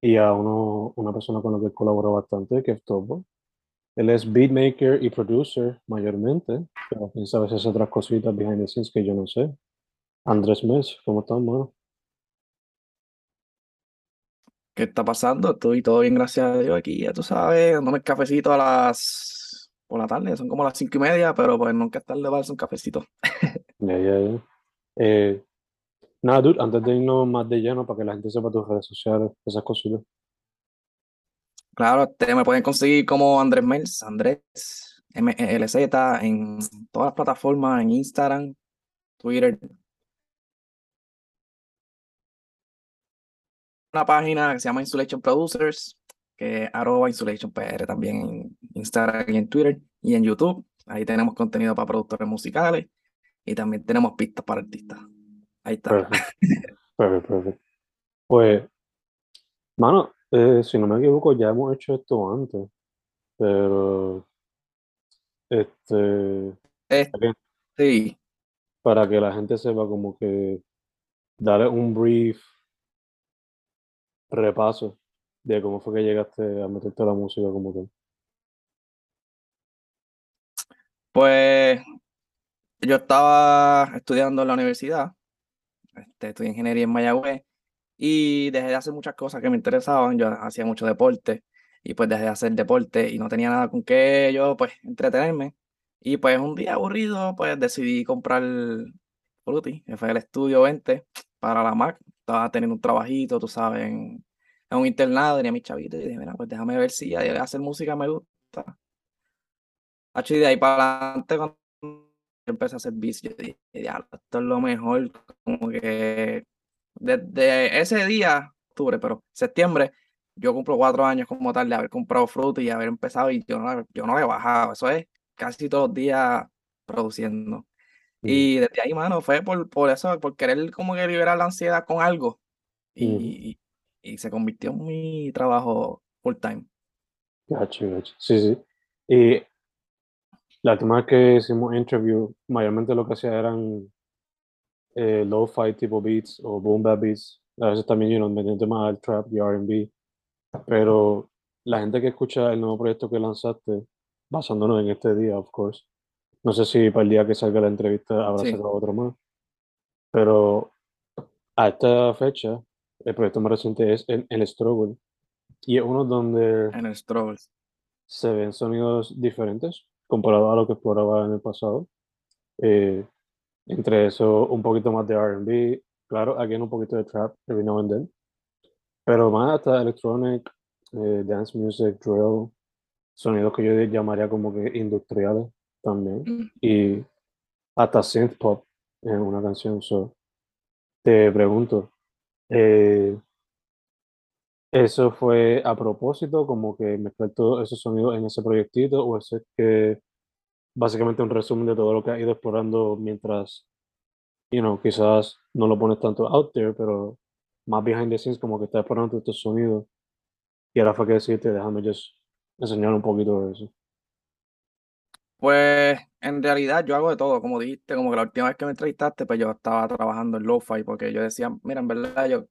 y a uno, una persona con la que colaboro bastante, que es Topo. Él es beatmaker y producer mayormente, pero piensa a veces otras cositas behind the scenes que yo no sé. Andrés Mes, ¿cómo estás, mano? ¿Qué está pasando? Estoy todo bien, gracias a Dios, aquí, ya tú sabes, dándome el cafecito a las... por la tarde, son como las cinco y media, pero pues nunca es tarde para hacer un cafecito. Ya, ya, ya. Eh, nada, dude, antes de irnos más de lleno, para que la gente sepa tus redes sociales, esas cositas. Claro, este, me pueden conseguir como Andrés Mels, Andrés MLZ, en todas las plataformas, en Instagram, Twitter. Una página que se llama Insulation Producers, que es arroba Insulation PR también en Instagram y en Twitter y en YouTube. Ahí tenemos contenido para productores musicales y también tenemos pistas para artistas. Ahí está. Perfecto, perfecto, perfecto. Pues, mano, eh, si no me equivoco, ya hemos hecho esto antes, pero, este, que- sí, para que la gente sepa como que darle un brief repaso de cómo fue que llegaste a meterte a la música como que. pues yo estaba estudiando en la universidad, este, estudié ingeniería en Mayagüez y dejé de hacer muchas cosas que me interesaban. Yo hacía mucho deporte y pues dejé de hacer deporte y no tenía nada con qué yo pues entretenerme. Y pues un día aburrido pues decidí comprar Fruity, que fue el estudio 20 para la Mac. Estaba teniendo un trabajito, tú sabes, en, un internado, tenía mis chavitos y dije, mira, pues déjame ver si hacer música me gusta. Y de ahí para adelante, cuando empecé a hacer beats, yo dije, "Diablo, esto es lo mejor, como que desde ese día, octubre, pero septiembre, yo cumplo cuatro años como tal de haber comprado fruta y haber empezado y yo no, yo no le he bajado, eso es casi todos los días produciendo. Mm, Y desde ahí, mano, fue por, por eso, por querer como que liberar la ansiedad con algo y, mm, y, y se convirtió en mi trabajo full time. gacho, gacho. Sí, sí. Y la última vez que hicimos interview, mayormente lo que hacía eran eh, lo-fi tipo beats o boom bap beats. A veces también, you know, metiendo más al trap y R&B. Pero la gente que escucha el nuevo proyecto que lanzaste, basándonos en este día, of course. No sé si para el día que salga la entrevista habrá Sí. sacado otro más. Pero a esta fecha, el proyecto más reciente es el, el Struggle. Y es uno donde En el Struggles. se ven sonidos diferentes comparado a lo que exploraba en el pasado. Eh, entre eso, un poquito más de RB, claro, aquí un poquito de trap every now and then, pero más hasta electronic, eh, dance music, drill, sonidos que yo llamaría como que industriales también, Mm. y hasta synth pop en una canción. So, te pregunto, eh, ¿eso fue a propósito, como que mezclar todos esos sonidos en ese proyectito, o es que básicamente un resumen de todo lo que has ido explorando mientras, you know, quizás no lo pones tanto out there, pero más behind the scenes, como que estás explorando estos sonidos y ahora fue que decidiste, déjame just enseñar un poquito de eso. Pues en realidad yo hago de todo, como dijiste, como que la última vez que me entrevistaste, pues yo estaba trabajando en lo-fi porque yo decía, mira, en verdad yo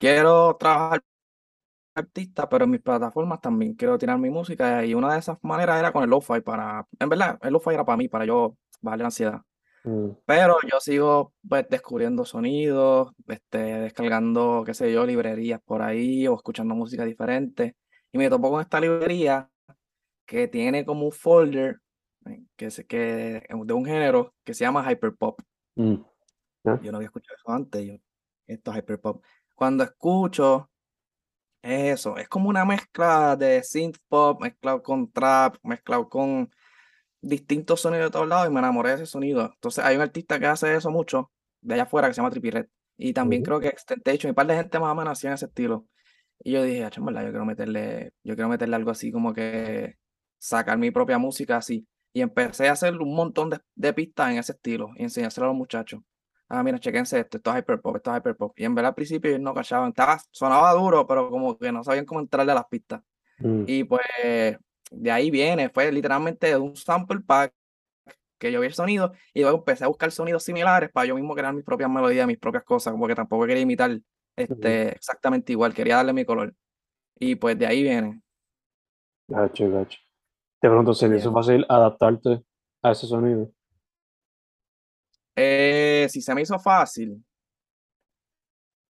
quiero trabajar artista, pero en mis plataformas también quiero tirar mi música y una de esas maneras era con el lo-fi para, en verdad, el lo-fi era para mí, para yo bajarle la ansiedad. Mm, Pero yo sigo pues descubriendo sonidos, este, descargando, qué sé yo, librerías por ahí o escuchando música diferente. Y me topo con esta librería que tiene como un folder eh, que, es, que, de un género que se llama hyperpop. mm, Yo no había escuchado eso antes, yo, esto es hyperpop. Cuando escucho es eso, es como una mezcla de synth pop, mezclado con trap, mezclado con distintos sonidos de todos lados y me enamoré de ese sonido. Entonces hay un artista que hace eso mucho de allá afuera que se llama Trippie Redd. Y también creo que Extentation y un par de gente más o menos hacían ese estilo. Y yo dije, "Acho, en verdad, yo quiero meterle, yo quiero meterle algo así como que sacar mi propia música así. Y empecé a hacer un montón de, de pistas en ese estilo y enseñárselo a los muchachos. Ah, mira, chequense esto, esto es hyperpop, esto es hyperpop. Y en verdad al principio ellos no cachaban, estaba, sonaba duro, pero como que no sabían cómo entrarle a las pistas. mm, Y pues de ahí viene, fue literalmente de un sample pack que yo vi el sonido y luego empecé a buscar sonidos similares para yo mismo crear mis propias melodías, mis propias cosas, como que tampoco quería imitar este, exactamente igual, quería darle mi color. Y pues de ahí viene. Gacho, gacho. Te pregunto, ¿se te hizo fácil adaptarte a ese sonido? Eh, si se me hizo fácil,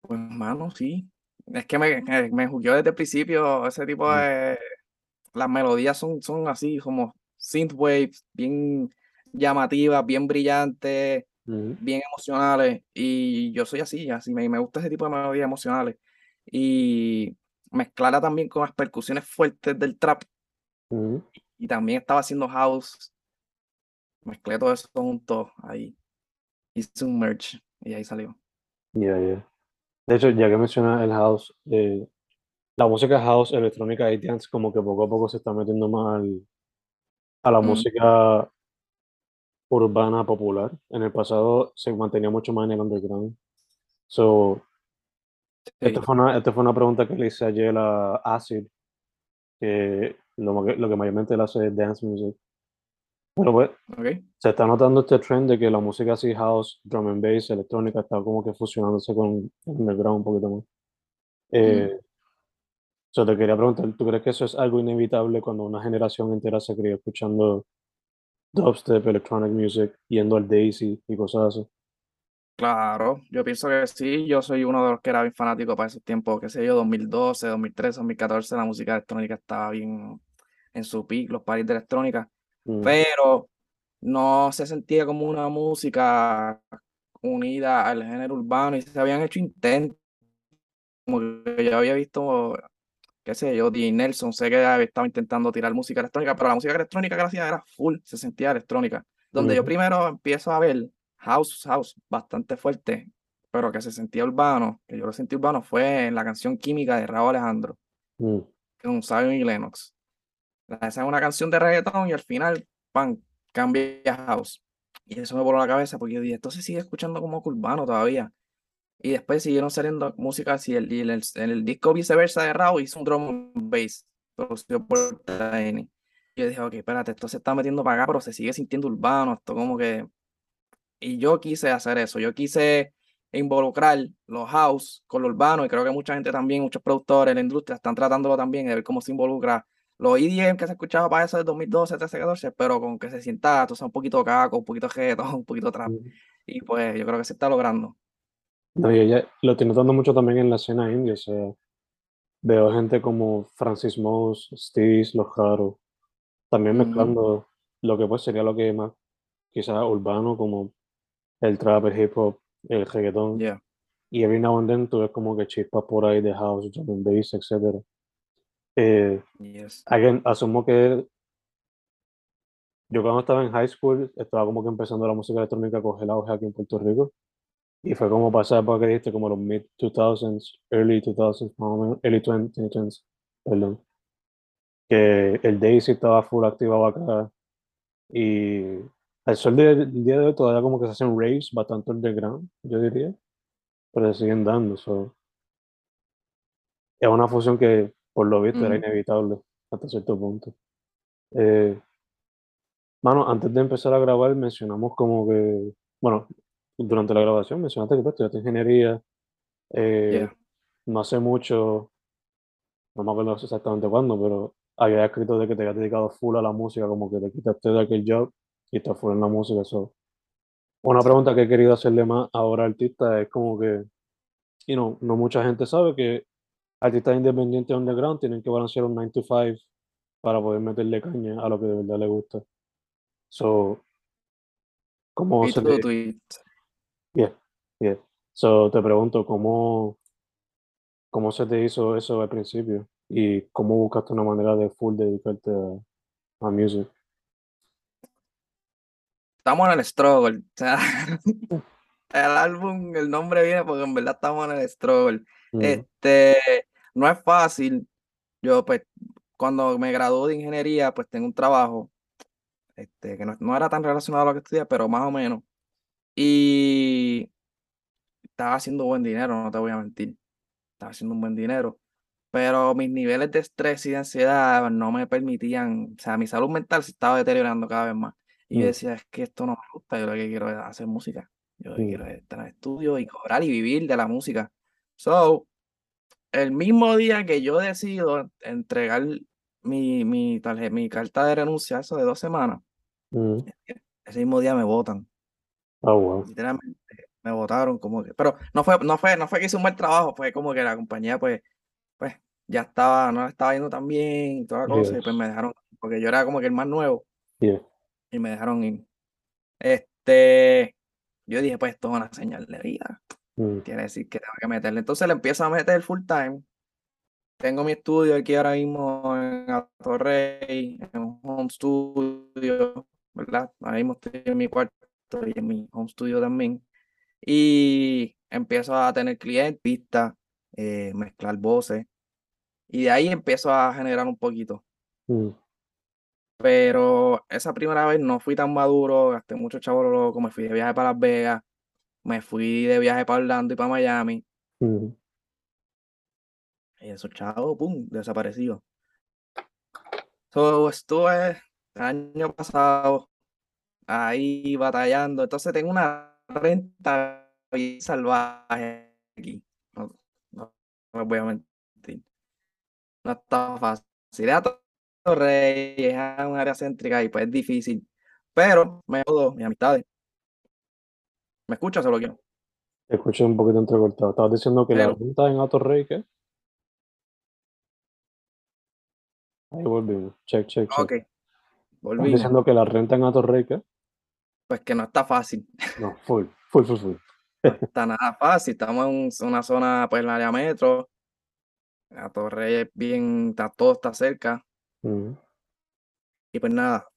pues mano, sí. Es que me, me, me jugueó desde el principio ese tipo Mm, de... Las melodías son, son así como synthwaves, bien llamativas, bien brillantes. bien emocionales y yo soy así, así me, me gusta ese tipo de melodías emocionales. Y mezclarla también con las percusiones fuertes del trap. Y también estaba haciendo house, mezclé todo eso junto ahí, hice un merch y ahí salió. Ya, ya. De hecho, ya que mencionas el house, eh, la música house, electrónica y dance como que poco a poco se está metiendo más al- a la Mm, música urbana popular. En el pasado se mantenía mucho más en el underground. So, esta sí, fue una, esta fue una pregunta que le hice ayer a Acid, que lo, que- lo que mayormente él hace es dance music. Pero pues, se está notando este trend de que la música así house, drum and bass, electrónica, está como que fusionándose con el underground un poquito más. mm. Eh, so te quería preguntar, ¿tú crees que eso es algo inevitable cuando una generación entera se cría escuchando dubstep, electronic music, yendo al Daisy y cosas así? Claro, yo pienso que sí, yo soy uno de los que era bien fanático para esos tiempos, qué sé yo, 2012, 2013, 2014, la música electrónica estaba bien en su peak, los paris de electrónica, Mm, pero no se sentía como una música unida al género urbano y se habían hecho intentos, como que yo había visto, qué sé yo, DJ Nelson, sé que estaba intentando tirar música electrónica, pero la música electrónica que hacía era full, se sentía electrónica, donde yo ujú, primero empiezo a ver house, house, bastante fuerte, pero que se sentía urbano, que yo lo sentí urbano, fue en la canción Química de Raúl Alejandro, mm, con Zion y Lennox. Es una canción de reggaetón y al final, pan, cambia house. Y eso me voló la cabeza porque yo dije, esto sigue escuchando como urbano todavía. Y después siguieron saliendo música así, el, el, el, disco viceversa de Raúl hizo un drum and bass, producido por. Y yo dije, ok, espérate, esto se está metiendo para acá, pero se sigue sintiendo urbano, esto como que... Y yo quise hacer eso, yo quise involucrar los house con lo urbano y creo que mucha gente también, muchos productores la industria están tratándolo también de ver cómo se involucra los EDM que se escuchaba para eso de 2012, 13, 14, pero con que se sienta, tú sabes, un poquito caco, un poquito reggaetón, un poquito trap. Y pues yo creo que se está logrando. No, y ella lo estoy notando mucho también en la escena indie, o sea, veo gente como Francis Moss, Steez, Los Jaro, también mezclando lo que pues sería lo que más quizás urbano, como el trap, el hip hop, el reggaetón, yeah. y every now and then tú ves como que chispas por ahí de house, drum and bass, etcétera. Eh, Yes. again, asumo que yo cuando estaba en high school estaba como que empezando la música electrónica a coger auge aquí en Puerto Rico. Y fue como pasar época que dijiste, como los mid 2000s, early 2000s, más o menos, early 2010s, perdón. Que el Daisy estaba full activado acá. Y al sol del día de hoy todavía como que se hacen raves bastante underground, yo diría. Pero se siguen dando. So. Es una fusión que por lo visto era Ujú. inevitable hasta cierto punto. Eh, mano, antes de empezar a grabar mencionamos como que, bueno, durante la grabación mencionaste que pues, estudiaste ingeniería, eh, Yeah. no hace mucho, no me acuerdo exactamente cuándo, pero había escrito de que te habías dedicado full a la música, como que te quitaste de aquel job y estás full en la música. So. Una pregunta que he querido hacerle más ahora al artista es como que, you know, no mucha gente sabe que artistas independientes underground tienen que balancear un 9 to 5 para poder meterle caña a lo que de verdad le gusta. So, ¿cómo se te... Yeah, yeah. So, te pregunto, ¿cómo, ¿cómo se te hizo eso al principio? ¿Y cómo buscaste una manera de full dedicarte a, a music? estamos en el struggle. O sea, el álbum, el nombre viene porque en verdad estamos en el struggle. Mm, Este, no es fácil. Yo, pues, cuando me gradué de ingeniería, pues tengo un trabajo, este, que no, no era tan relacionado a lo que estudié, pero más o menos. Y estaba haciendo buen dinero, no te voy a mentir. Estaba haciendo un buen dinero. Pero mis niveles de estrés y de ansiedad no me permitían, o sea, mi salud mental se estaba deteriorando cada vez más. Y yo mm, decía, es que esto no me gusta, yo lo que quiero es hacer música. Yo lo que mm, quiero es estar en estudio y cobrar y vivir de la música. So, el mismo día que yo decido entregar mi, mi, tarje- mi carta de renuncia, eso de dos semanas, mm. ese mismo día me votan. Oh, wow. Literalmente me votaron como que, pero no fue, no fue, no fue que hice un mal trabajo, fue como que la compañía pues, pues ya estaba, no estaba yendo tan bien y toda la cosa, y pues me dejaron, porque yo era como que el más nuevo Yeah. y me dejaron ir. Este, yo dije, pues esto es una señal de vida, Mm, quiere decir que tengo que meterle. Entonces le empiezo a meter full time. Tengo mi estudio aquí ahora mismo en Atorrey, en un home studio, ¿verdad? Ahora mismo estoy en mi cuarto y en mi home studio también. Y empiezo a tener clientes, pistas, eh, mezclar voces. Y de ahí empiezo a generar un poquito. mm, Pero esa primera vez no fui tan maduro, gasté mucho chavo loco, me fui de viaje para Las Vegas, me fui de viaje para Orlando y para Miami. mm. Y esos chavos, pum, desaparecidos. So, estuve el año pasado ahí batallando. Entonces tengo una renta bien salvaje aquí. No, no, voy a mentir. No está fácil. Ir a Torrey es un área céntrica y pues es difícil. Pero me jodo mis amistades. ¿Me escuchas o lo quiero? Te escuché un poquito entrecortado. Estabas diciendo que la renta en Atorrey, ¿qué? Ahí volvimos. Check, check, check. ok, volvimos. diciendo que la renta en Atorrey, ¿qué? Pues que no está fácil. No, full, full, full, full. No está nada fácil. Estamos en un- una zona, pues, en el área metro. La torre es bien, está, todo está cerca. Y pues nada,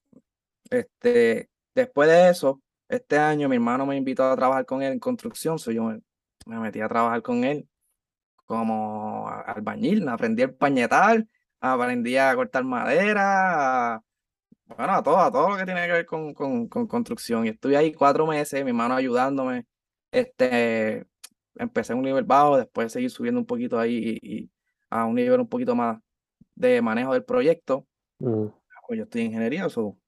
este, después de eso, este año mi hermano me invitó a trabajar con él en construcción. So yo me, me metí a trabajar con él como albañil. Aprendí a pañetar, aprendí a cortar madera, a- bueno, a todo, a todo lo que tiene que ver con, con, con construcción. Y estuve ahí cuatro meses, mi hermano ayudándome. Este, empecé en un nivel bajo, después seguí subiendo un poquito ahí y, y a un nivel un poquito más de manejo del proyecto. mm, Pues yo estoy en ingeniería, so,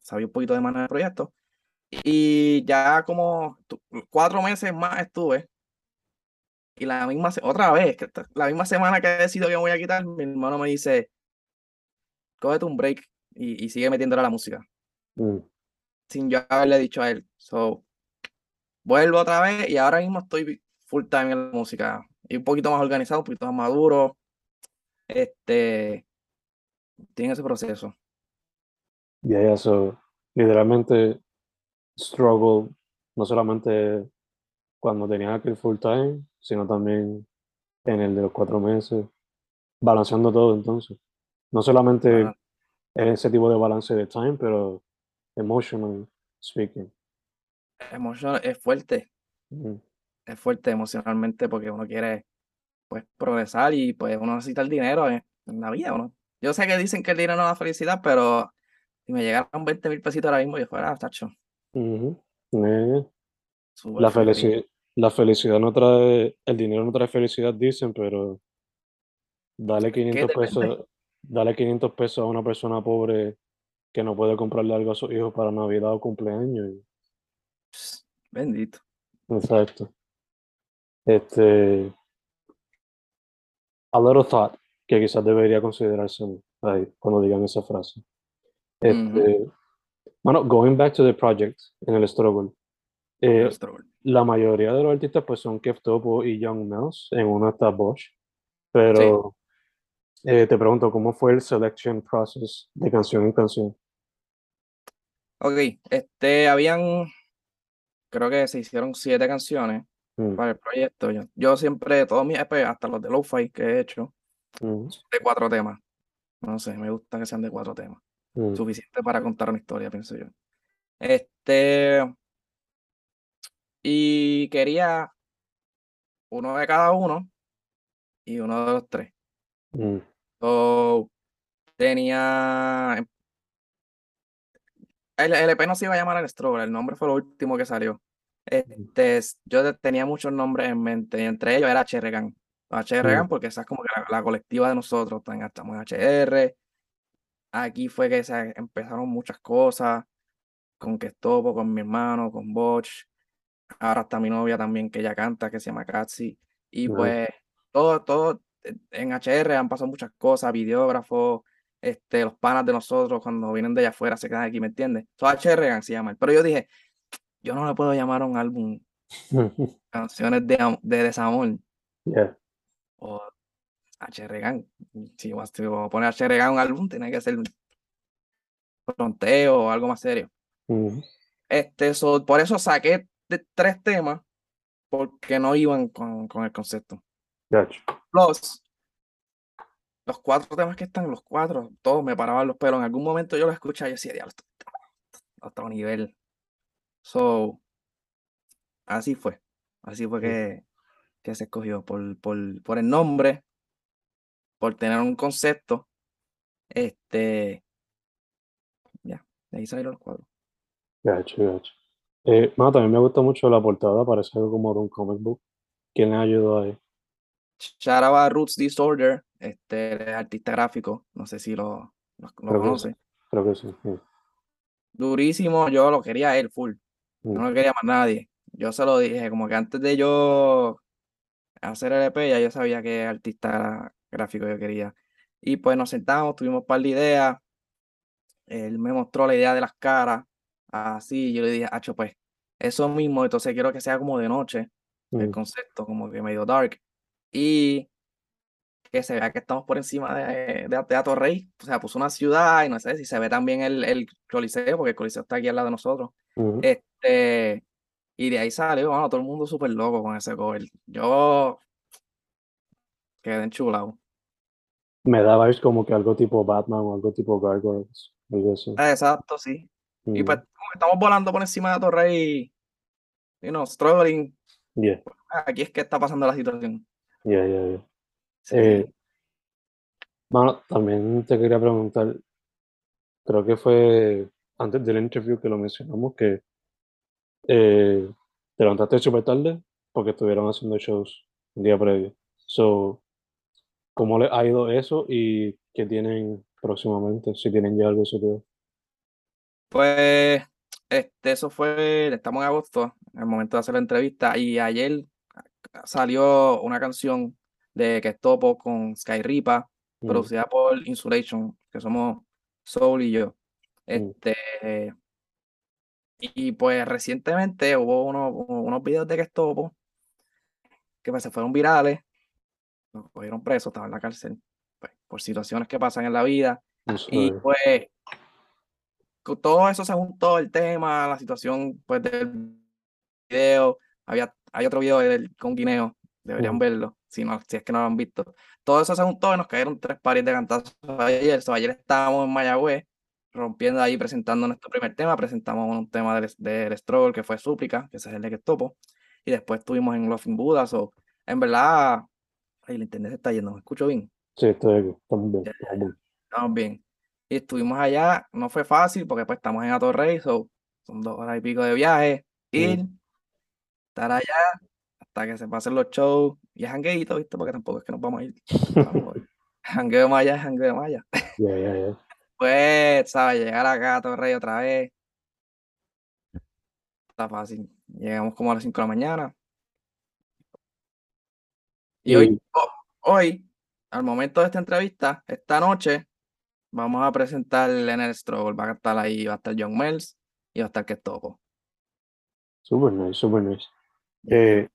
sabía un poquito de manejo del proyecto. Y ya como cuatro meses más estuve. Y la misma, otra vez, la misma semana que he decidido que me voy a quitar, mi hermano me dice, cógete un break y, y sigue metiéndole a la música. mm. Sin yo haberle dicho a él. So, vuelvo otra vez y ahora mismo estoy full time en la música. Y un poquito más organizado, un poquito más maduro. Este, tiene ese proceso. Ya, ya, so, literalmente struggle, no solamente cuando tenía aquel full time, sino también en el de los cuatro meses, balanceando todo entonces. No solamente Balan- ese tipo de balance de time, pero emotional speaking. Emotion- es fuerte. Mm, es fuerte emocionalmente porque uno quiere pues progresar y pues uno necesita el dinero en, en la vida, ¿no? Yo sé que dicen que el dinero no da felicidad, pero si me llegaran 20 mil pesitos ahora mismo, yo fuera, tacho, ujú. Eh, súper La feliz. felicidad, la felicidad no trae, el dinero no trae felicidad, dicen, pero Dale 500 depende. pesos, dale 500 pesos a una persona pobre que no puede comprarle algo a sus hijos para Navidad o cumpleaños. y- Pss, Bendito. Exacto. Este, a little thought que quizás debería considerarse ahí cuando digan esa frase. Este, bueno, going back to the project en el struggle. eh, la mayoría de los artistas pues son Kev Topo y Young Mouse, en uno está Bosch, pero eh, te pregunto, ¿cómo fue el selection process de canción en canción? Ok, este, habían, creo que se hicieron siete canciones Mm, para el proyecto. Yo, yo siempre, todos mis EP, hasta los de Lo-Fi que he hecho, mm, de cuatro temas. No sé, me gusta que sean de cuatro temas. Mm, Suficiente para contar una historia, pienso yo. Este, y quería uno de cada uno y uno de los tres. mm, So, tenía. El, el EP no se iba a llamar el Stroller, el nombre fue lo último que salió. Este, s- yo te- tenía muchos nombres en mente, y entre ellos era HR Gang. HR Gang, porque esa es como que la, la colectiva de nosotros, estamos en HR. Aquí fue que se empezaron muchas cosas, con que estopo, con mi hermano, con Botch. Ahora está mi novia también, que ella canta, que se llama Katsi. Y pues, todo, todo, eh, en HR han pasado muchas cosas, videógrafos, este, los panas de nosotros cuando vienen de allá afuera se quedan aquí, ¿me entiendes? Todo HR se llama. Pero yo dije, yo no le puedo llamar a un álbum canciones de, de desamor yeah, o HR Gang. Si vas a poner HR Gang a un álbum, tiene que ser fronteo o algo más serio. Este, so, por eso saqué de- tres temas porque no iban con, con el concepto. gotcha. Plus, los cuatro temas que están, los cuatro, todos me paraban los pelos. En algún momento yo los escuchaba y decía, diablo, otro nivel. So, así fue. Así fue que, que se escogió por, por, por el nombre, por tener un concepto. Este, ya, de ahí salieron los cuatro. Gotcha, gotcha. Eh, mano, también me gusta mucho la portada, parece algo como de un comic book. ¿Quién le ayudó ahí? Shout out a Roots Disorder, este es artista gráfico, no sé si lo, lo, lo Creo que conoce. Creo que sí. Durísimo, yo lo quería él full. Mm, no lo quería más nadie. Yo se lo dije, como que antes de yo hacer el EP, ya yo sabía qué artista gráfico yo quería. Y pues nos sentamos, tuvimos un par de ideas. Él me mostró la idea de las caras, así. Yo le dije, Hacho, pues, eso mismo, entonces quiero que sea como de noche, el mm, concepto, como que medio dark. Y que se vea que estamos por encima de, de Teatro Rey. O sea, puso una ciudad y no sé si se ve también el, el Coliseo, porque el Coliseo está aquí al lado de nosotros. Este, y de ahí salió, bueno, todo el mundo súper loco con ese cover. Yo quedé enchulado. Me da vibes como que algo tipo Batman o algo tipo Gargoyles, algo así. Exacto, sí. Y Mm, pues estamos volando por encima de Torre y, you know, struggling. yeah, Aquí es que está pasando la situación. yeah, yeah, yeah. Sí. Eh, mano, también te quería preguntar, creo que fue antes del interview que lo mencionamos, que eh, te levantaste súper tarde porque estuvieron haciendo shows un día previo. So, ¿cómo les ha ido eso y qué tienen próximamente? Si tienen ya algo serio. Pues, este, eso fue, estamos en agosto, en el momento de hacer la entrevista, y ayer salió una canción de que es Topo con Sky Ripa, Mm, producida por Insulation, que somos Soul y yo. Este, y pues recientemente hubo unos, unos videos de que es Topo, que pues se fueron virales, lo cogieron preso, estaba en la cárcel, pues, por situaciones que pasan en la vida. I'm Y pues todo eso se juntó el tema, la situación pues del video. Había, hay otro video del, con Guineo, deberían Mm. verlo, si, no, si es que no lo han visto. Todo eso se juntó y nos cayeron tres pares de cantazos ayer. So, ayer estábamos en Mayagüez, rompiendo ahí, presentando nuestro primer tema. Presentamos un tema del, del Struggle, que fue Súplica, que ese es el de que topo. Y después estuvimos en Loving Buddha. So, en verdad, ay, el internet se está yendo, ¿me escucho bien? Sí, estoy aquí. Estamos bien. estamos bien. Estamos bien. Y estuvimos allá, no fue fácil porque pues estamos en Atorrey, so, son dos horas y pico de viaje, ir, estar allá hasta que se pasen los shows y es jangueíto, ¿viste? Porque tampoco es que nos vamos a ir. Vamos a ir. Jangueo Maya, jangueo Maya. Ya, ya, ya. Pues, ¿sabes? Llegar acá a Torrey otra vez. Está fácil. Llegamos como a las 5 de la mañana. Y hoy, Y- ho- hoy, al momento de esta entrevista, esta noche, vamos a presentar en el Struggle. Va a estar ahí, va a estar John Mills y va a estar que toco. Super nice, super nice. Eh,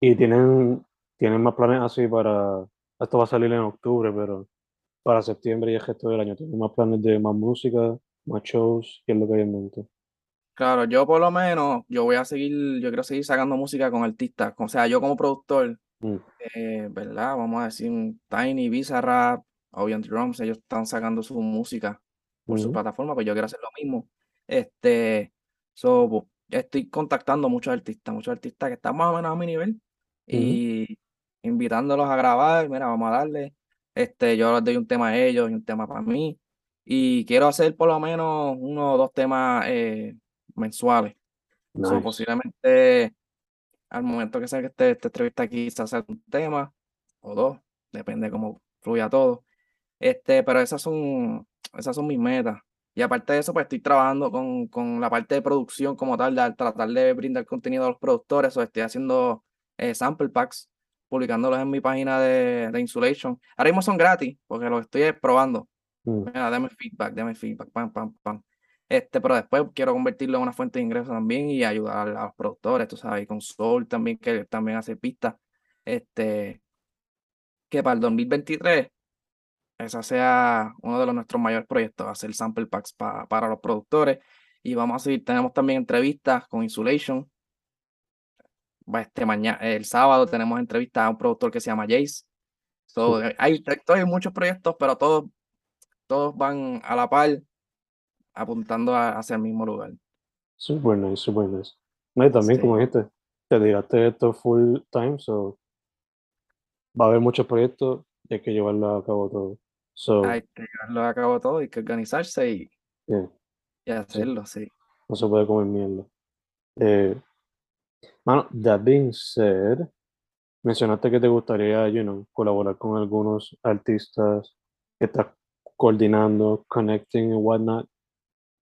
y tienen, tienen más planes así para, esto va a salir en octubre, pero para septiembre y el resto del año, tienen más planes de más música, más shows, ¿qué es lo que hay en mente? Claro, yo por lo menos, yo voy a seguir, yo quiero seguir sacando música con artistas. O sea, yo como productor, Mm, eh, ¿verdad? Vamos a decir Tiny, Bizarrap, Obvious Drums, ellos están sacando su música por su plataforma, pues yo quiero hacer lo mismo. Este, so, estoy contactando muchos artistas, muchos artistas que están más o menos a mi nivel y invitándolos a grabar, mira, vamos a darle. Este, yo les doy un tema a ellos y un tema para mí. Y quiero hacer por lo menos uno o dos temas eh, mensuales. So, posiblemente al momento que salga este, esta entrevista aquí se hace un tema o dos, depende cómo fluya todo. Este, pero esas son, esas son mis metas. Y aparte de eso, pues estoy trabajando con, con la parte de producción como tal, de tratar de brindar contenido a los productores, o estoy haciendo eh, sample packs, publicándolos en mi página de, de Insulation. Ahora mismo son gratis, porque los estoy probando. Mm, Mira, dame feedback, dame feedback, pam, pam, pam. Este, pero después quiero convertirlo en una fuente de ingresos también y ayudar a los productores, tú sabes, y con Soul también, que también hace pistas. Este, que para el 2023 ese sea uno de los nuestros mayores proyectos, hacer sample packs pa- para los productores. Y vamos a seguir, tenemos también entrevistas con Insulation. Este mañana, el sábado tenemos entrevistas a un productor que se llama Jace. So, hay, hay muchos proyectos, pero todos, todos van a la par, apuntando a- hacia el mismo lugar. Super nice, super nice. No, y también, Sí. como dijiste, te tiraste esto full time, so va a haber muchos proyectos y hay que llevarlo a cabo todo. So, Hay que llevarlo a cabo todo, hay que organizarse y, yeah, y hacerlo, sí. no se puede comer mierda. Eh, mano, that being said, mencionaste que te gustaría, you know, colaborar con algunos artistas que estás coordinando, connecting and whatnot,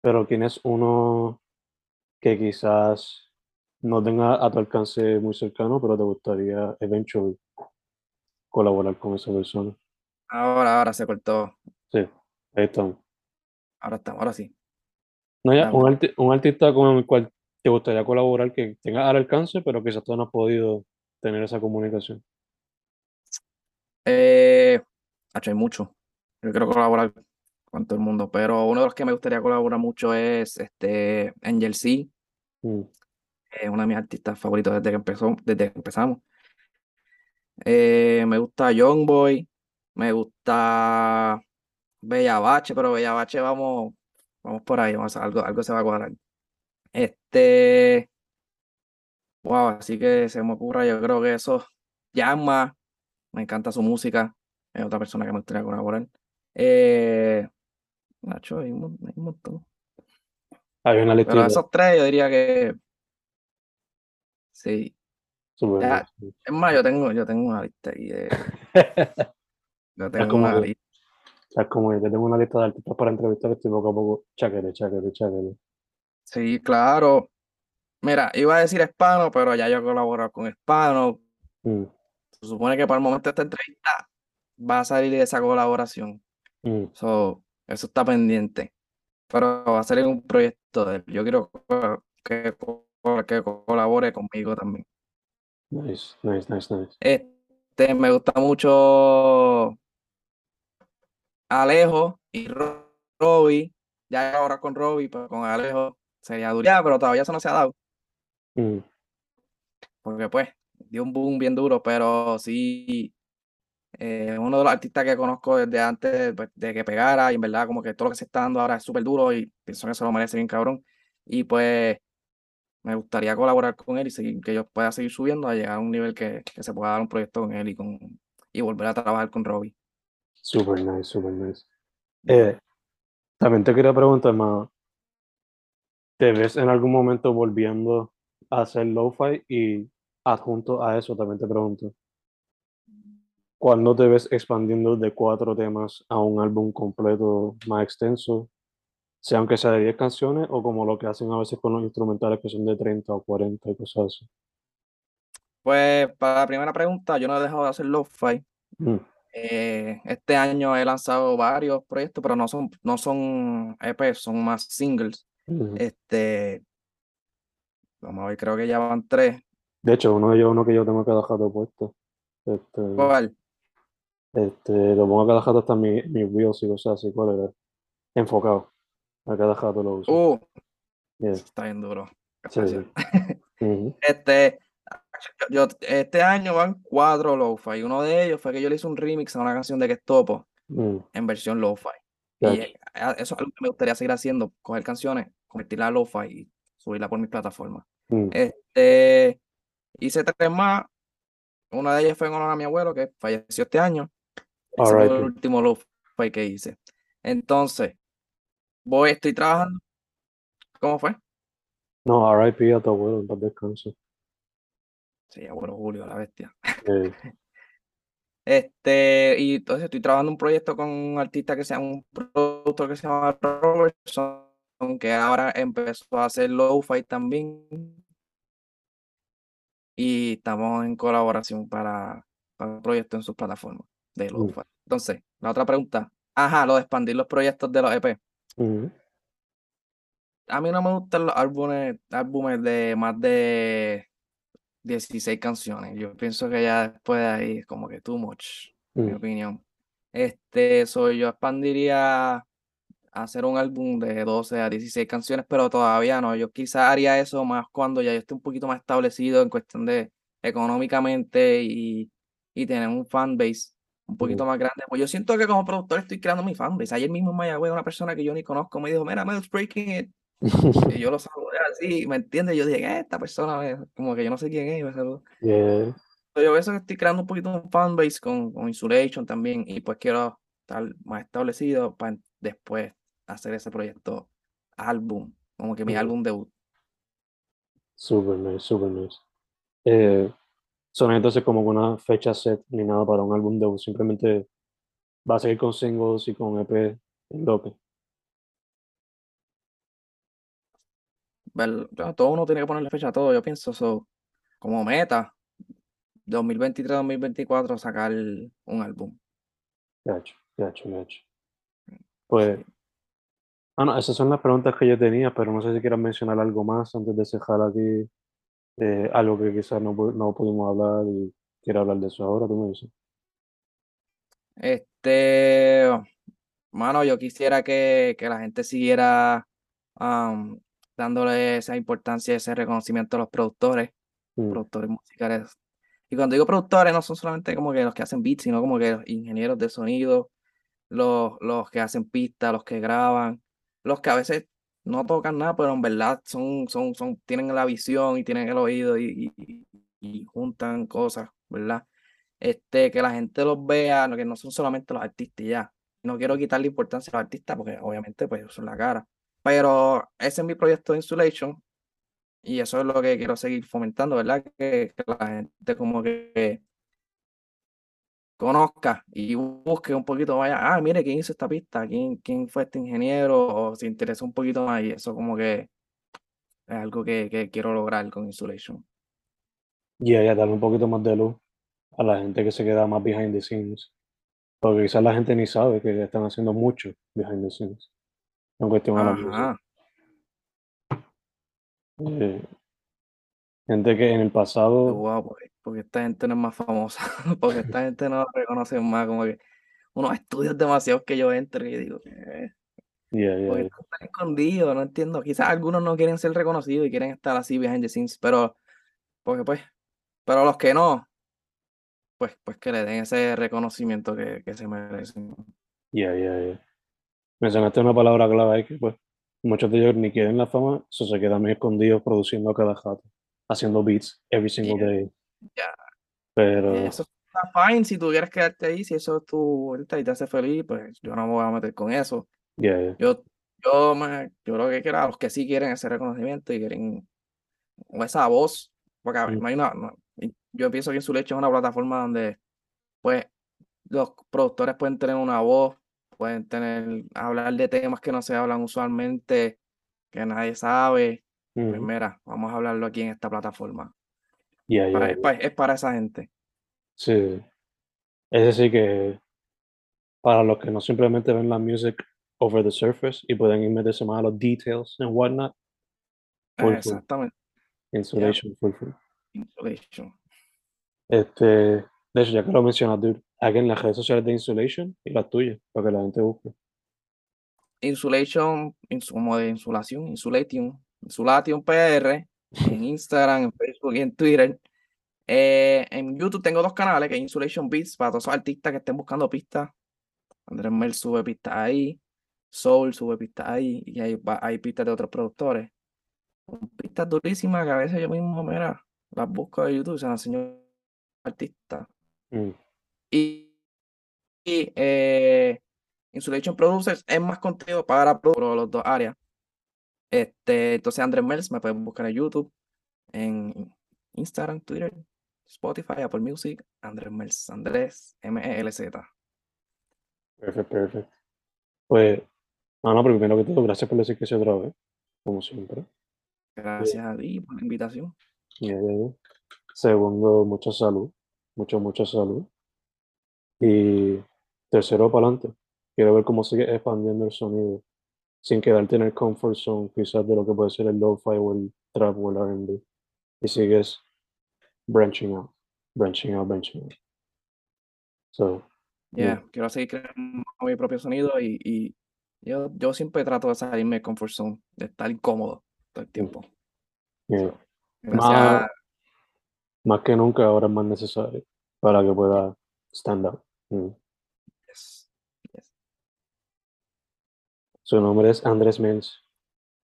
pero tienes uno que quizás no tenga a tu alcance muy cercano, pero te gustaría eventually colaborar con esa persona. Ahora, ahora se cortó. Sí, ahí estamos. Ahora estamos, ahora sí. No, ya, Dale. un, arti- un artista con el cual te gustaría colaborar que tenga al alcance, pero quizás tú no has podido tener esa comunicación. Eh, hay mucho. Yo quiero colaborar con todo el mundo, pero uno de los que me gustaría colaborar mucho es este Angel C, Mm, es uno de mis artistas favoritos desde que empezó, desde que empezamos. Eh, me gusta Youngboy, me gusta Bella Bache, pero Bella Bache vamos, vamos por ahí, vamos a- algo, algo se va a cuadrar. Este, wow, así que se me ocurra, yo creo que eso, Llama, me encanta su música, es otra persona que me gustaría colaborar. Eh, Nacho, hay un, hay un montón. Hay una Pero lista esos tres yo diría que sí. ya. Es más, yo tengo, yo tengo una lista ahí de, yo tengo como una que- lista. Es como yo tengo una lista de artistas para entrevistar y poco a poco, cháquele, cháquele, cháquele. Sí, claro. Mira, iba a decir Hispano, pero ya yo he colaborado con Hispano. Mm, Se supone que para el momento de esta entrevista va a salir esa colaboración. mm, So, eso está pendiente. Pero va a salir un proyecto de él. Yo quiero que, que, colabore conmigo también. nice, nice, nice, nice. Este, me gusta mucho Alejo y Ro- Robbie. Ya ahora con Robbie, pero con Alejo sería duro. Ya, pero todavía eso no se ha dado. Mm, Porque pues dio un boom bien duro, pero sí, eh, uno de los artistas que conozco desde antes pues, de que pegara, y en verdad como que todo lo que se está dando ahora es súper duro y pienso que se lo merece bien cabrón. Y pues me gustaría colaborar con él y seguir, que yo pueda seguir subiendo a llegar a un nivel que, que se pueda dar un proyecto con él y, con, y volver a trabajar con Robbie. super nice, super nice. Eh, también te quería preguntar, más ¿te ves en algún momento volviendo a hacer lo-fi? Y adjunto a eso también te pregunto, ¿cuándo te ves expandiendo de cuatro temas a un álbum completo más extenso? Sea aunque sea de 10 canciones o como lo que hacen a veces con los instrumentales que son de 30 o 40 y cosas así. Pues para la primera pregunta, yo no he dejado de hacer lo-fi. Mm, Eh, este año he lanzado varios proyectos, pero no son, no son EPs, son más singles. Este, vamos a ver, creo que ya van tres. De hecho, uno de ellos, uno que yo tengo cada jato puesto. Este, ¿Cuál? Este, lo pongo a cada jato hasta mi, mi wheels y cosas así, ¿cuál era? Enfocado. A cada jato lo uso. Uh, Yeah, está bien duro. sí, Este, yo, este año van cuatro lo-fi. Uno de ellos fue que yo le hice un remix a una canción de Que Topo mm, en versión lo-fi. Y gotcha. eh, eso es algo que me gustaría seguir haciendo, coger canciones, convertirla a lo-fi y subirla por mis plataformas. Mm, Este, hice tres más. Una de ellas fue en honor a mi abuelo, que falleció este año. Ese fue el último lo-fi que hice. Entonces, voy, estoy trabajando. ¿Cómo fue? No, R.I.P. a tu abuelo, en paz descanse. Sí, abuelo Julio, la bestia. Este, y entonces estoy trabajando un proyecto con un artista que sea un productor que se llama Robertson, que ahora empezó a hacer lo-fi también. Y estamos en colaboración para, para un proyecto en sus plataformas de Mm. lo-fi. Entonces, la otra pregunta. Ajá, lo de expandir los proyectos de los EP. A mí no me gustan los álbumes, álbumes de más de 16 canciones. Yo pienso que ya después de ahí es como que too much, en mi mm, opinión. Este, soy yo expandiría hacer un álbum de 12 a 16 canciones, pero todavía no. Yo quizás haría eso más cuando ya yo esté un poquito más establecido en cuestión de económicamente y, y tener un fanbase un poquito más grande. Pues yo siento que como productor estoy creando mi fanbase. Ayer mismo en Mayagüez una persona que yo ni conozco me dijo, mira, Mel's Breaking It. Y yo lo saludé así, ¿me entiendes? Yo dije, "Eh, esta persona, me- como que yo no sé quién es, y me saludó. yeah, Pero yo pienso que estoy creando un poquito un fanbase con, con Insulation también y pues quiero estar más establecido para después hacer ese proyecto álbum, como que mi álbum debut. Super nice, super nice. Eh, son entonces como una fecha set ni nada para un álbum debut, simplemente va a seguir con singles y con EP en bloque. Ya, todo uno tiene que ponerle fecha a todo, yo pienso eso como meta 2023-2024 sacar un álbum. Gacho, gacho, gacho. Pues, ah, no, esas son las preguntas que yo tenía, pero no sé si quieras mencionar algo más antes de cerrar aquí, eh, algo que quizás no, no pudimos hablar y quiero hablar de eso ahora, tú me dices. Este, mano, yo quisiera que, que la gente siguiera dándole esa importancia, ese reconocimiento a los productores, Mm, productores musicales. Y cuando digo productores, no son solamente como que los que hacen beats, sino como que los ingenieros de sonido, los, los que hacen pistas, los que graban, los que a veces no tocan nada, pero en verdad son, son, son, tienen la visión y tienen el oído y, juntan cosas, ¿verdad? Este, que la gente los vea, que no son solamente los artistas ya. No quiero quitarle importancia a los artistas porque obviamente pues son la cara. Pero ese es mi proyecto de Insulation y eso es lo que quiero seguir fomentando, ¿verdad? Que la gente como que conozca y busque un poquito, vaya, ah, mire, ¿quién hizo esta pista? ¿Quién, quién fue este ingeniero? O se interesa un poquito más y eso como que es algo que, que quiero lograr con Insulation. Y ahí darle un poquito más de luz a la gente que se queda más behind the scenes. Porque quizás la gente ni sabe que están haciendo mucho behind the scenes en cuestión a la música. Eh, gente que en el pasado, porque esta gente no es más famosa, porque esta gente no la reconocen más, como que unos estudios demasiados que yo entro y digo, ¿qué? yeah, yeah, Porque yeah. están escondidos, no entiendo. Quizás algunos no quieren ser reconocidos y quieren estar así behind the scenes, pero, porque pues, pero los que no, pues, pues que le den ese reconocimiento que, que se merecen. Yeah, yeah, yeah. Mencionaste una palabra clave que pues muchos de ellos ni quieren la fama, so se quedan muy escondidos produciendo cada jato, haciendo beats every single day. Ya. Pero Eso está fine si tú quieres quedarte ahí, si eso es tu vuelta y te hace feliz, pues yo no me voy a meter con eso. yeah, yeah. Yo, yo, me, yo lo que quiero a los que sí quieren ese reconocimiento y quieren esa voz, porque Mm. no hay una, no- y yo pienso que Insulation es una plataforma donde, pues, los productores pueden tener una voz, pueden tener, hablar de temas que no se hablan usualmente, que nadie sabe. Pues Ujú. mira, vamos a hablarlo aquí en esta plataforma. Para- ya, es, es para esa gente. Sí. Ese sí que para los que no simplemente ven la music over the surface y pueden ir meterse más a los details and whatnot, full, full. Exactamente. Insulation, full, full. Insulation. Este, de hecho, ya que lo mencionas, dude, aquí en las redes sociales de Insulation y las tuyas, para que la gente busque. Insulation, ins- como de insulación, Insulation, Insulation PR, en Instagram, en Facebook y en Twitter. Eh, en YouTube tengo dos canales, que es Insulation Beats, para todos esos artistas que estén buscando pistas. Andrés Mel sube pistas ahí, Soul sube pistas ahí, y hay, hay pistas de otros productores. Pistas durísimas que a veces yo mismo, mira, las busco de YouTube se las enseño artistas. Mm, Y, y eh, Insulation Producers es más contenido para produ- los dos áreas. Este, entonces Andrés Mels me pueden buscar en YouTube, en Instagram, Twitter, Spotify, Apple Music, Andrés Mels, Andrés M-E-L-Z. perfecto, perfecto. Pues, pero primero que todo, gracias por decir que se otra vez, como siempre. Gracias a ti por la invitación. Segundo, mucha salud, mucha, mucha salud. Y tercero, para adelante. Quiero ver cómo sigue expandiendo el sonido sin quedarte en el comfort zone, quizás de lo que puede ser el lo-fi o el trap o el R&B. Y sigues branching out, branching out, branching out. So, Yeah, quiero seguir creando mi propio sonido y, y yo, yo siempre trato de salirme del comfort zone, de estar incómodo todo el tiempo. yeah. Más, a- más que nunca ahora es más necesario para que pueda stand out. Mm. yes, yes. Su nombre es Andrés Mens.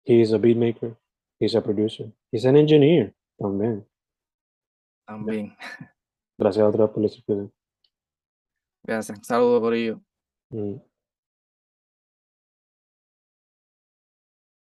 He is a beat maker. He's a producer. He's an engineer también. También. Gracias a otra por que- Gracias. Saludos, Corillo. Mm.